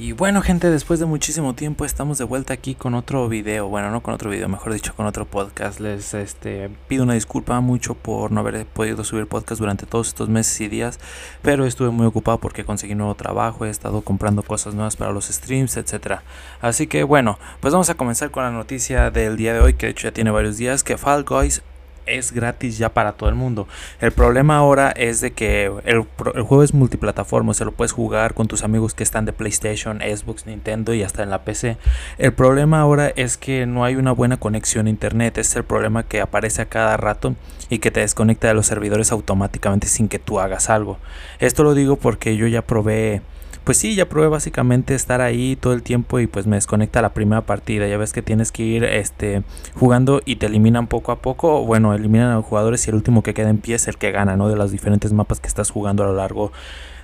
Y bueno gente, después de muchísimo tiempo estamos de vuelta aquí con otro video, bueno no con otro video, mejor dicho con otro podcast. Les este, pido una disculpa mucho por no haber podido subir podcast durante todos estos meses y días, pero estuve muy ocupado porque conseguí nuevo trabajo, he estado comprando cosas nuevas para los streams, etc. Así que bueno, pues vamos a comenzar con la noticia del día de hoy, que de hecho ya tiene varios días, que Fall Guys es gratis ya para todo el mundo. El problema ahora es de que el, juego es multiplataforma, se lo puedes jugar con tus amigos que están de PlayStation, Xbox, Nintendo y hasta en la PC. El problema ahora es que no hay una buena conexión a internet, es el problema que aparece a cada rato y que te desconecta de los servidores automáticamente sin que tú hagas algo. Esto lo digo porque yo ya probé pues sí, ya probé básicamente estar ahí todo el tiempo y pues me desconecta la primera partida. Ya ves que tienes que ir este, jugando y te eliminan poco a poco. Bueno, eliminan a los jugadores y el último que queda en pie es el que gana, ¿no? De los diferentes mapas que estás jugando a lo largo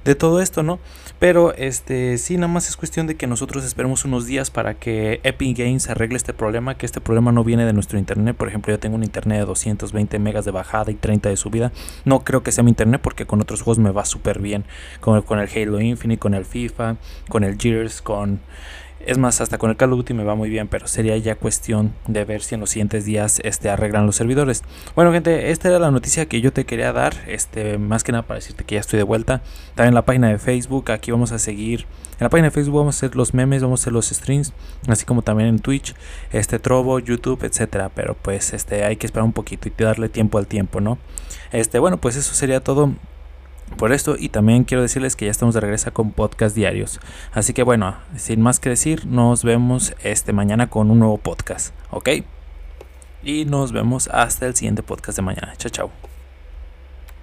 de todo esto, ¿no? Pero este sí, nada más es cuestión de que nosotros esperemos unos días para que Epic Games arregle este problema, que este problema no viene de nuestro internet. Por ejemplo, yo tengo un internet de 220 megas de bajada y 30 de subida. No creo que sea mi internet porque con otros juegos me va súper bien. Con, con el Halo Infinite, con el FIFA, con el Gears, con es más, hasta con el Call of me va muy bien, pero sería ya cuestión de ver si en los siguientes días este, arreglan los servidores. Bueno, gente, esta era la noticia que yo te quería dar. Este, más que nada para decirte que ya estoy de vuelta. También en la página de Facebook, aquí vamos a seguir. En la página de Facebook vamos a hacer los memes, vamos a hacer los streams, así como también en Twitch, este Trovo, YouTube, etcétera. Pero pues este hay que esperar un poquito y darle tiempo al tiempo, ¿no? Este, bueno, pues eso sería todo por esto y también quiero decirles que ya estamos de regreso con podcast diarios. Así que bueno, sin más que decir, nos vemos este mañana con un nuevo podcast, ¿ok? Y nos vemos hasta el siguiente podcast de mañana. Chao, chao.